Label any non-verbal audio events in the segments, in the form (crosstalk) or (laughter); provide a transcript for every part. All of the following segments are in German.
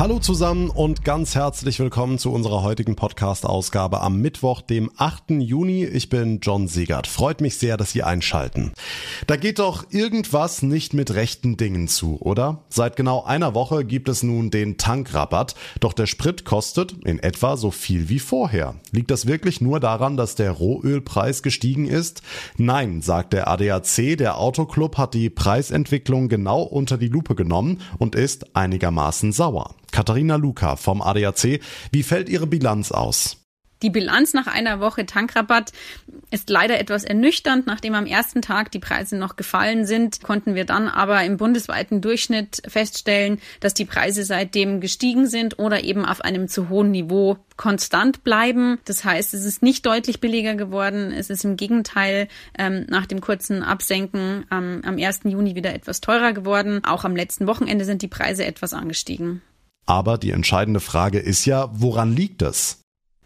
Hallo zusammen und ganz herzlich willkommen zu unserer heutigen Podcast-Ausgabe am Mittwoch, dem 8. Juni. Ich bin John Siegert. Freut mich sehr, dass Sie einschalten. Da geht doch irgendwas nicht mit rechten Dingen zu, oder? Seit genau einer Woche gibt es nun den Tankrabatt, doch der Sprit kostet in etwa so viel wie vorher. Liegt das wirklich nur daran, dass der Rohölpreis gestiegen ist? Nein, sagt der ADAC, der Autoclub hat die Preisentwicklung genau unter die Lupe genommen und ist einigermaßen sauer. Katharina Luca vom ADAC. Wie fällt Ihre Bilanz aus? Die Bilanz nach einer Woche Tankrabatt ist leider etwas ernüchternd. Nachdem am ersten Tag die Preise noch gefallen sind, konnten wir dann aber im bundesweiten Durchschnitt feststellen, dass die Preise seitdem gestiegen sind oder eben auf einem zu hohen Niveau konstant bleiben. Das heißt, es ist nicht deutlich billiger geworden. Es ist im Gegenteil ähm, nach dem kurzen Absenken ähm, am 1. Juni wieder etwas teurer geworden. Auch am letzten Wochenende sind die Preise etwas angestiegen. Aber die entscheidende Frage ist ja, woran liegt es?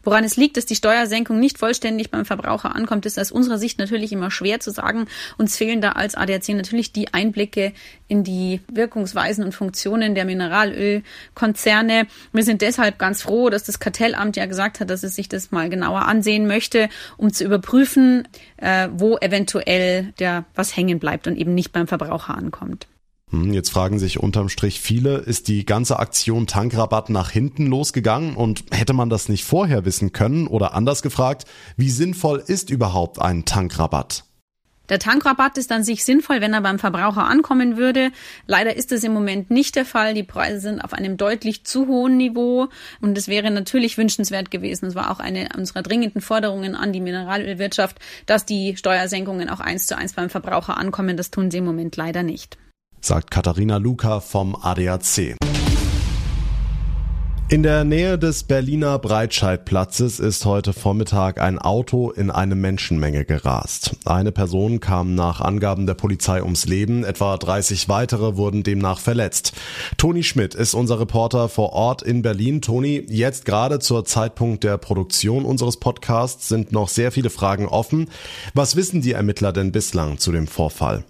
Woran es liegt, dass die Steuersenkung nicht vollständig beim Verbraucher ankommt, ist aus unserer Sicht natürlich immer schwer zu sagen. Uns fehlen da als ADAC natürlich die Einblicke in die Wirkungsweisen und Funktionen der Mineralölkonzerne. Wir sind deshalb ganz froh, dass das Kartellamt ja gesagt hat, dass es sich das mal genauer ansehen möchte, um zu überprüfen, äh, wo eventuell der was hängen bleibt und eben nicht beim Verbraucher ankommt. Hm, jetzt fragen sich unterm Strich viele, ist die ganze Aktion Tankrabatt nach hinten losgegangen und hätte man das nicht vorher wissen können oder anders gefragt, wie sinnvoll ist überhaupt ein Tankrabatt? Der Tankrabatt ist an sich sinnvoll, wenn er beim Verbraucher ankommen würde. Leider ist es im Moment nicht der Fall. Die Preise sind auf einem deutlich zu hohen Niveau und es wäre natürlich wünschenswert gewesen. Es war auch eine unserer dringenden Forderungen an die Mineralölwirtschaft, dass die Steuersenkungen auch eins zu eins beim Verbraucher ankommen. Das tun sie im Moment leider nicht sagt Katharina Luca vom ADAC. In der Nähe des Berliner Breitscheidplatzes ist heute Vormittag ein Auto in eine Menschenmenge gerast. Eine Person kam nach Angaben der Polizei ums Leben, etwa 30 weitere wurden demnach verletzt. Toni Schmidt ist unser Reporter vor Ort in Berlin. Toni, jetzt gerade zur Zeitpunkt der Produktion unseres Podcasts sind noch sehr viele Fragen offen. Was wissen die Ermittler denn bislang zu dem Vorfall?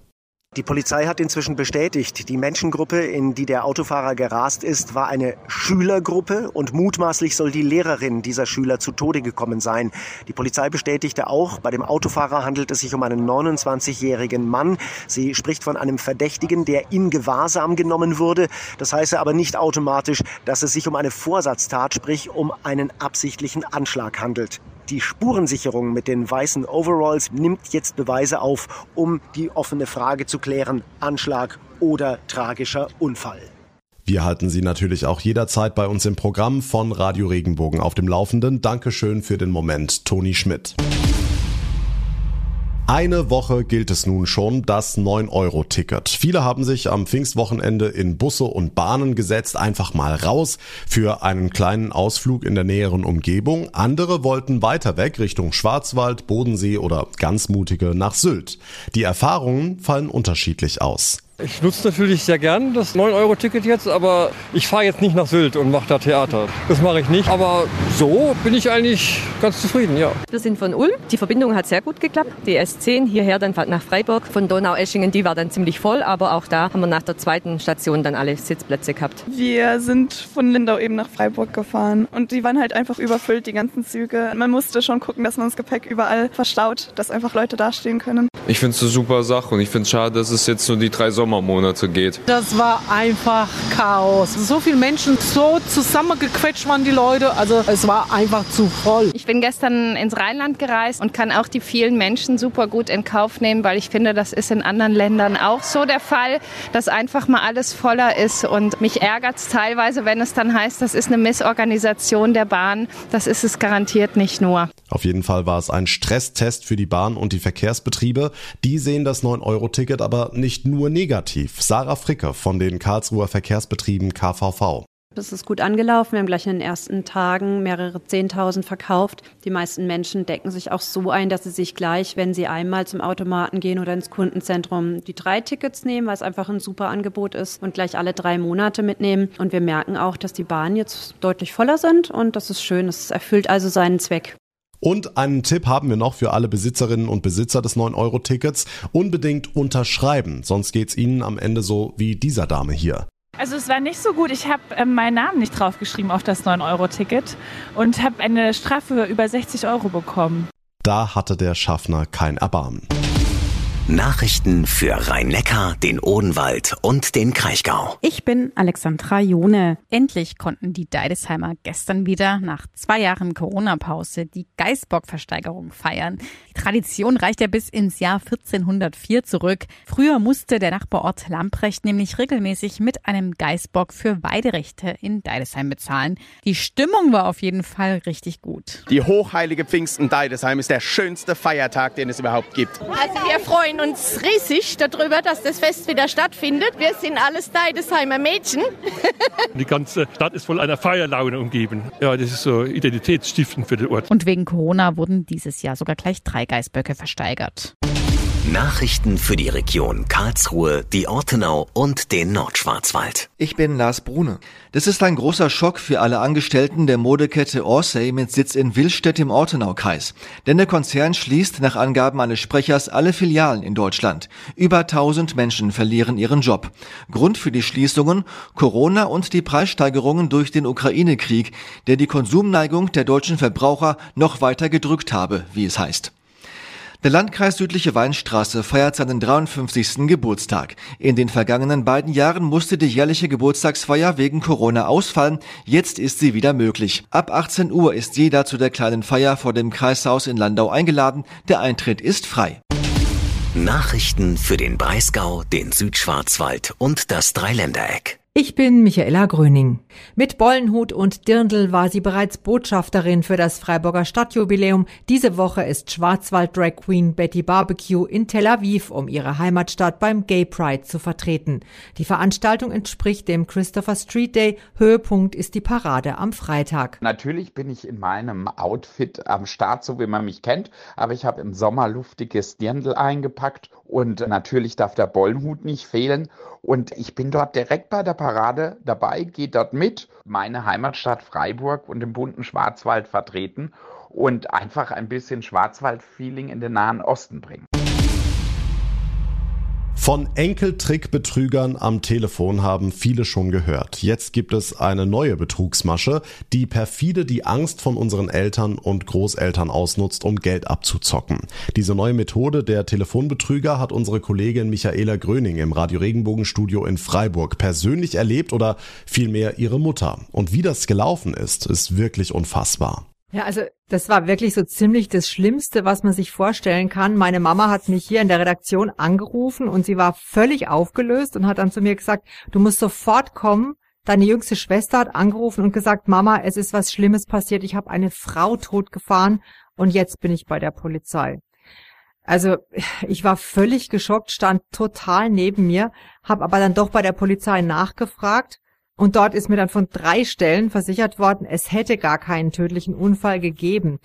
Die Polizei hat inzwischen bestätigt, die Menschengruppe, in die der Autofahrer gerast ist, war eine Schülergruppe und mutmaßlich soll die Lehrerin dieser Schüler zu Tode gekommen sein. Die Polizei bestätigte auch, bei dem Autofahrer handelt es sich um einen 29-jährigen Mann. Sie spricht von einem Verdächtigen, der in Gewahrsam genommen wurde. Das heiße aber nicht automatisch, dass es sich um eine Vorsatztat, sprich um einen absichtlichen Anschlag handelt. Die Spurensicherung mit den weißen Overalls nimmt jetzt Beweise auf, um die offene Frage zu klären, Anschlag oder tragischer Unfall. Wir halten Sie natürlich auch jederzeit bei uns im Programm von Radio Regenbogen auf dem Laufenden. Dankeschön für den Moment, Toni Schmidt. Eine Woche gilt es nun schon, das 9-Euro-Ticket. Viele haben sich am Pfingstwochenende in Busse und Bahnen gesetzt, einfach mal raus für einen kleinen Ausflug in der näheren Umgebung. Andere wollten weiter weg Richtung Schwarzwald, Bodensee oder ganz mutige nach Sylt. Die Erfahrungen fallen unterschiedlich aus. Ich nutze natürlich sehr gern das 9-Euro-Ticket jetzt, aber ich fahre jetzt nicht nach Sylt und mache da Theater. Das mache ich nicht. Aber so bin ich eigentlich ganz zufrieden, ja. Wir sind von Ulm. Die Verbindung hat sehr gut geklappt. Die S10 hierher dann nach Freiburg. Von Donau-Eschingen, die war dann ziemlich voll, aber auch da haben wir nach der zweiten Station dann alle Sitzplätze gehabt. Wir sind von Lindau eben nach Freiburg gefahren und die waren halt einfach überfüllt, die ganzen Züge. Man musste schon gucken, dass man das Gepäck überall verstaut, dass einfach Leute dastehen können. Ich finde es eine super Sache und ich finde es schade, dass es jetzt nur die drei Sommermonate geht. Das war einfach Chaos. So viele Menschen, so zusammengequetscht waren die Leute. Also es war einfach zu voll. Ich bin gestern ins Rheinland gereist und kann auch die vielen Menschen super gut in Kauf nehmen, weil ich finde, das ist in anderen Ländern auch so der Fall, dass einfach mal alles voller ist. Und mich ärgert es teilweise, wenn es dann heißt, das ist eine Missorganisation der Bahn. Das ist es garantiert nicht nur. Auf jeden Fall war es ein Stresstest für die Bahn und die Verkehrsbetriebe. Die sehen das 9-Euro-Ticket aber nicht nur negativ. Sarah Fricke von den Karlsruher Verkehrsbetrieben KVV. Es ist gut angelaufen. Wir haben gleich in den ersten Tagen mehrere Zehntausend verkauft. Die meisten Menschen decken sich auch so ein, dass sie sich gleich, wenn sie einmal zum Automaten gehen oder ins Kundenzentrum, die drei Tickets nehmen, weil es einfach ein super Angebot ist und gleich alle drei Monate mitnehmen. Und wir merken auch, dass die Bahnen jetzt deutlich voller sind und das ist schön. Es erfüllt also seinen Zweck. Und einen Tipp haben wir noch für alle Besitzerinnen und Besitzer des 9-Euro-Tickets. Unbedingt unterschreiben, sonst geht's Ihnen am Ende so wie dieser Dame hier. Also es war nicht so gut. Ich habe äh, meinen Namen nicht draufgeschrieben auf das 9-Euro-Ticket und habe eine Strafe über 60 Euro bekommen. Da hatte der Schaffner kein Erbarmen. Nachrichten für Rhein-Neckar, den Odenwald und den Kraichgau. Ich bin Alexandra Jone. Endlich konnten die Deidesheimer gestern wieder nach zwei Jahren Corona-Pause die Geißbock-Versteigerung feiern. Die Tradition reicht ja bis ins Jahr 1404 zurück. Früher musste der Nachbarort Lamprecht nämlich regelmäßig mit einem Geißbock für Weiderechte in Deidesheim bezahlen. Die Stimmung war auf jeden Fall richtig gut. Die hochheilige Pfingsten Deidesheim ist der schönste Feiertag, den es überhaupt gibt. Also wir freuen uns riesig darüber, dass das Fest wieder stattfindet. Wir sind alles Deidesheimer Mädchen. (laughs) Die ganze Stadt ist voll einer Feierlaune umgeben. Ja, das ist so identitätsstiftend für den Ort. Und wegen Corona wurden dieses Jahr sogar gleich drei Geißböcke versteigert. Nachrichten für die Region Karlsruhe, die Ortenau und den Nordschwarzwald. Ich bin Lars Brune. Das ist ein großer Schock für alle Angestellten der Modekette Orsay mit Sitz in Willstedt im Ortenaukreis. Denn der Konzern schließt nach Angaben eines Sprechers alle Filialen in Deutschland. Über 1000 Menschen verlieren ihren Job. Grund für die Schließungen Corona und die Preissteigerungen durch den Ukraine-Krieg, der die Konsumneigung der deutschen Verbraucher noch weiter gedrückt habe, wie es heißt. Der Landkreis Südliche Weinstraße feiert seinen 53. Geburtstag. In den vergangenen beiden Jahren musste die jährliche Geburtstagsfeier wegen Corona ausfallen. Jetzt ist sie wieder möglich. Ab 18 Uhr ist jeder zu der kleinen Feier vor dem Kreishaus in Landau eingeladen. Der Eintritt ist frei. Nachrichten für den Breisgau, den Südschwarzwald und das Dreiländereck. Ich bin Michaela Gröning. Mit Bollenhut und Dirndl war sie bereits Botschafterin für das Freiburger Stadtjubiläum. Diese Woche ist Schwarzwald Drag Queen Betty Barbecue in Tel Aviv, um ihre Heimatstadt beim Gay Pride zu vertreten. Die Veranstaltung entspricht dem Christopher Street Day. Höhepunkt ist die Parade am Freitag. Natürlich bin ich in meinem Outfit am Start, so wie man mich kennt, aber ich habe im Sommer luftiges Dirndl eingepackt und natürlich darf der Bollenhut nicht fehlen. Und ich bin dort direkt bei der Parade dabei, gehe dort mit, meine Heimatstadt Freiburg und den bunten Schwarzwald vertreten und einfach ein bisschen Schwarzwald-Feeling in den Nahen Osten bringen. Von Enkeltrickbetrügern am Telefon haben viele schon gehört. Jetzt gibt es eine neue Betrugsmasche, die perfide die Angst von unseren Eltern und Großeltern ausnutzt, um Geld abzuzocken. Diese neue Methode der Telefonbetrüger hat unsere Kollegin Michaela Gröning im Radio Regenbogen Studio in Freiburg persönlich erlebt oder vielmehr ihre Mutter. Und wie das gelaufen ist, ist wirklich unfassbar. Ja, also das war wirklich so ziemlich das Schlimmste, was man sich vorstellen kann. Meine Mama hat mich hier in der Redaktion angerufen und sie war völlig aufgelöst und hat dann zu mir gesagt, du musst sofort kommen. Deine jüngste Schwester hat angerufen und gesagt, Mama, es ist was Schlimmes passiert. Ich habe eine Frau totgefahren und jetzt bin ich bei der Polizei. Also ich war völlig geschockt, stand total neben mir, habe aber dann doch bei der Polizei nachgefragt und dort ist mir dann von drei Stellen versichert worden, es hätte gar keinen tödlichen Unfall gegeben.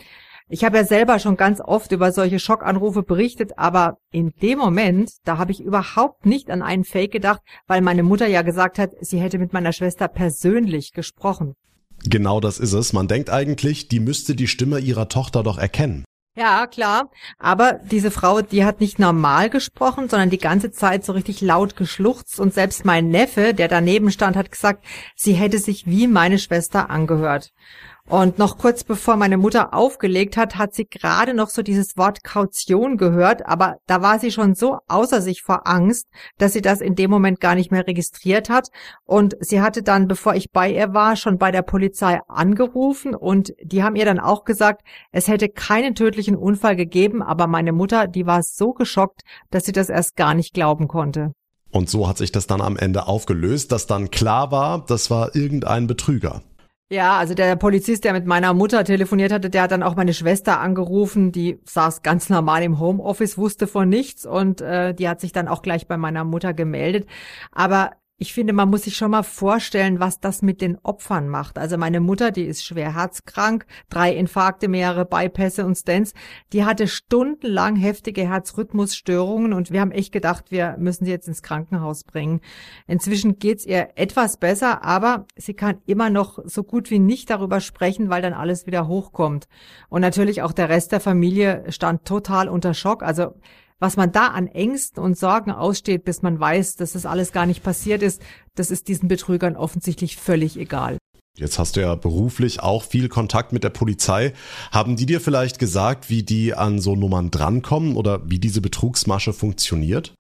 Ich habe ja selber schon ganz oft über solche Schockanrufe berichtet, aber in dem Moment, da habe ich überhaupt nicht an einen Fake gedacht, weil meine Mutter ja gesagt hat, sie hätte mit meiner Schwester persönlich gesprochen. Genau das ist es. Man denkt eigentlich, die müsste die Stimme ihrer Tochter doch erkennen. Ja, klar. Aber diese Frau, die hat nicht normal gesprochen, sondern die ganze Zeit so richtig laut geschluchzt. Und selbst mein Neffe, der daneben stand, hat gesagt, sie hätte sich wie meine Schwester angehört. Und noch kurz bevor meine Mutter aufgelegt hat, hat sie gerade noch so dieses Wort Kaution gehört, aber da war sie schon so außer sich vor Angst, dass sie das in dem Moment gar nicht mehr registriert hat. Und sie hatte dann, bevor ich bei ihr war, schon bei der Polizei angerufen und die haben ihr dann auch gesagt, es hätte keinen tödlichen Unfall gegeben, aber meine Mutter, die war so geschockt, dass sie das erst gar nicht glauben konnte. Und so hat sich das dann am Ende aufgelöst, dass dann klar war, das war irgendein Betrüger. Ja, also der Polizist, der mit meiner Mutter telefoniert hatte, der hat dann auch meine Schwester angerufen, die saß ganz normal im Homeoffice, wusste von nichts und äh, die hat sich dann auch gleich bei meiner Mutter gemeldet. Aber Ich finde, man muss sich schon mal vorstellen, was das mit den Opfern macht. Also meine Mutter, die ist schwer herzkrank, drei Infarkte, mehrere Bypässe und Stents. Die hatte stundenlang heftige Herzrhythmusstörungen und wir haben echt gedacht, wir müssen sie jetzt ins Krankenhaus bringen. Inzwischen geht's ihr etwas besser, aber sie kann immer noch so gut wie nicht darüber sprechen, weil dann alles wieder hochkommt. Und natürlich auch der Rest der Familie stand total unter Schock. Also was man da an Ängsten und Sorgen aussteht, bis man weiß, dass das alles gar nicht passiert ist, das ist diesen Betrügern offensichtlich völlig egal. Jetzt hast du ja beruflich auch viel Kontakt mit der Polizei. Haben die dir vielleicht gesagt, wie die an so Nummern drankommen oder wie diese Betrugsmasche funktioniert?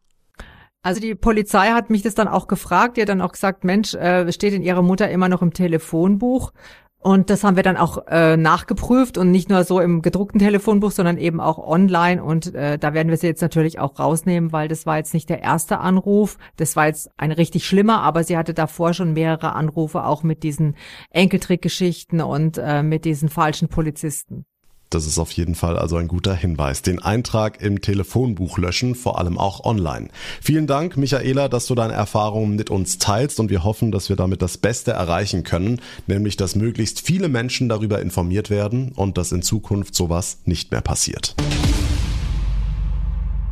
Also die Polizei hat mich das dann auch gefragt. Die hat dann auch gesagt, Mensch, äh, steht in ihrer Mutter immer noch im Telefonbuch. Und das haben wir dann auch äh, nachgeprüft und nicht nur so im gedruckten Telefonbuch, sondern eben auch online. Und äh, da werden wir sie jetzt natürlich auch rausnehmen, weil das war jetzt nicht der erste Anruf. Das war jetzt ein richtig schlimmer, aber sie hatte davor schon mehrere Anrufe auch mit diesen Enkeltrickgeschichten und äh, mit diesen falschen Polizisten. Das ist auf jeden Fall also ein guter Hinweis. Den Eintrag im Telefonbuch löschen, vor allem auch online. Vielen Dank, Michaela, dass du deine Erfahrungen mit uns teilst und wir hoffen, dass wir damit das Beste erreichen können, nämlich dass möglichst viele Menschen darüber informiert werden und dass in Zukunft sowas nicht mehr passiert.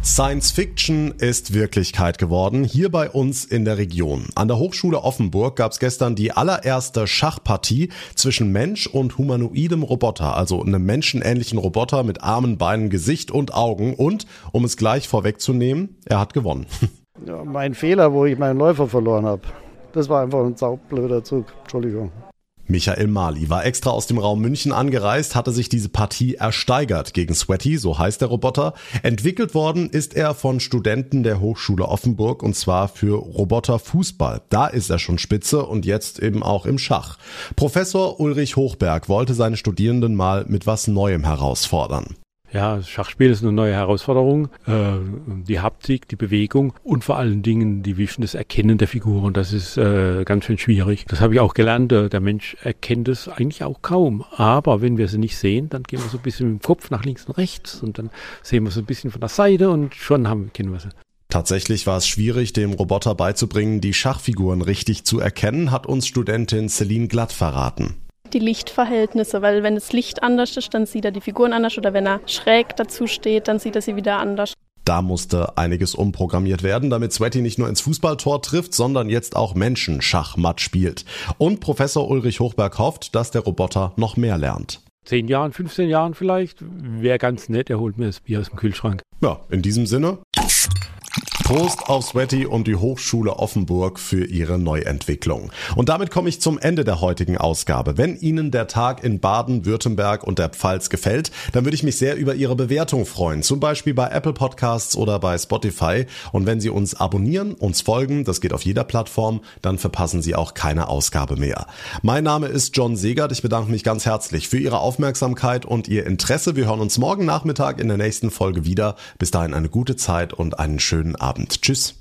Science Fiction ist Wirklichkeit geworden, hier bei uns in der Region. An der Hochschule Offenburg gab es gestern die allererste Schachpartie zwischen Mensch und humanoidem Roboter, also einem menschenähnlichen Roboter mit Armen, Beinen, Gesicht und Augen. Und, um es gleich vorwegzunehmen, er hat gewonnen. Ja, mein Fehler, wo ich meinen Läufer verloren habe. Das war einfach ein saublöder Zug. Entschuldigung. Michael Mali war extra aus dem Raum München angereist, hatte sich diese Partie ersteigert gegen Sweaty, so heißt der Roboter. Entwickelt worden ist er von Studenten der Hochschule Offenburg und zwar für Roboterfußball. Da ist er schon Spitze und jetzt eben auch im Schach. Professor Ulrich Hochberg wollte seine Studierenden mal mit was Neuem herausfordern. Ja, Schachspiel ist eine neue Herausforderung. Äh, die Haptik, die Bewegung und vor allen Dingen die Wischen, das Erkennen der Figuren, das ist äh, ganz schön schwierig. Das habe ich auch gelernt. Äh, der Mensch erkennt es eigentlich auch kaum. Aber wenn wir sie nicht sehen, dann gehen wir so ein bisschen mit dem Kopf nach links und rechts und dann sehen wir so ein bisschen von der Seite und schon haben, kennen wir sie. Tatsächlich war es schwierig, dem Roboter beizubringen, die Schachfiguren richtig zu erkennen, hat uns Studentin Celine Glatt verraten die Lichtverhältnisse, weil wenn das Licht anders ist, dann sieht er die Figuren anders oder wenn er schräg dazu steht, dann sieht er sie wieder anders. Da musste einiges umprogrammiert werden, damit Sweaty nicht nur ins Fußballtor trifft, sondern jetzt auch Menschen Schachmatt spielt. Und Professor Ulrich Hochberg hofft, dass der Roboter noch mehr lernt. Zehn Jahren, 15 Jahren vielleicht, wäre ganz nett, er holt mir das Bier aus dem Kühlschrank. Ja, in diesem Sinne. Prost auf Sweaty und die Hochschule Offenburg für ihre Neuentwicklung. Und damit komme ich zum Ende der heutigen Ausgabe. Wenn Ihnen der Tag in Baden, Württemberg und der Pfalz gefällt, dann würde ich mich sehr über Ihre Bewertung freuen. Zum Beispiel bei Apple Podcasts oder bei Spotify. Und wenn Sie uns abonnieren, uns folgen, das geht auf jeder Plattform, dann verpassen Sie auch keine Ausgabe mehr. Mein Name ist John Segert. Ich bedanke mich ganz herzlich für Ihre Aufmerksamkeit und Ihr Interesse. Wir hören uns morgen Nachmittag in der nächsten Folge wieder. Bis dahin eine gute Zeit und einen schönen Abend. Abend. Tschüss.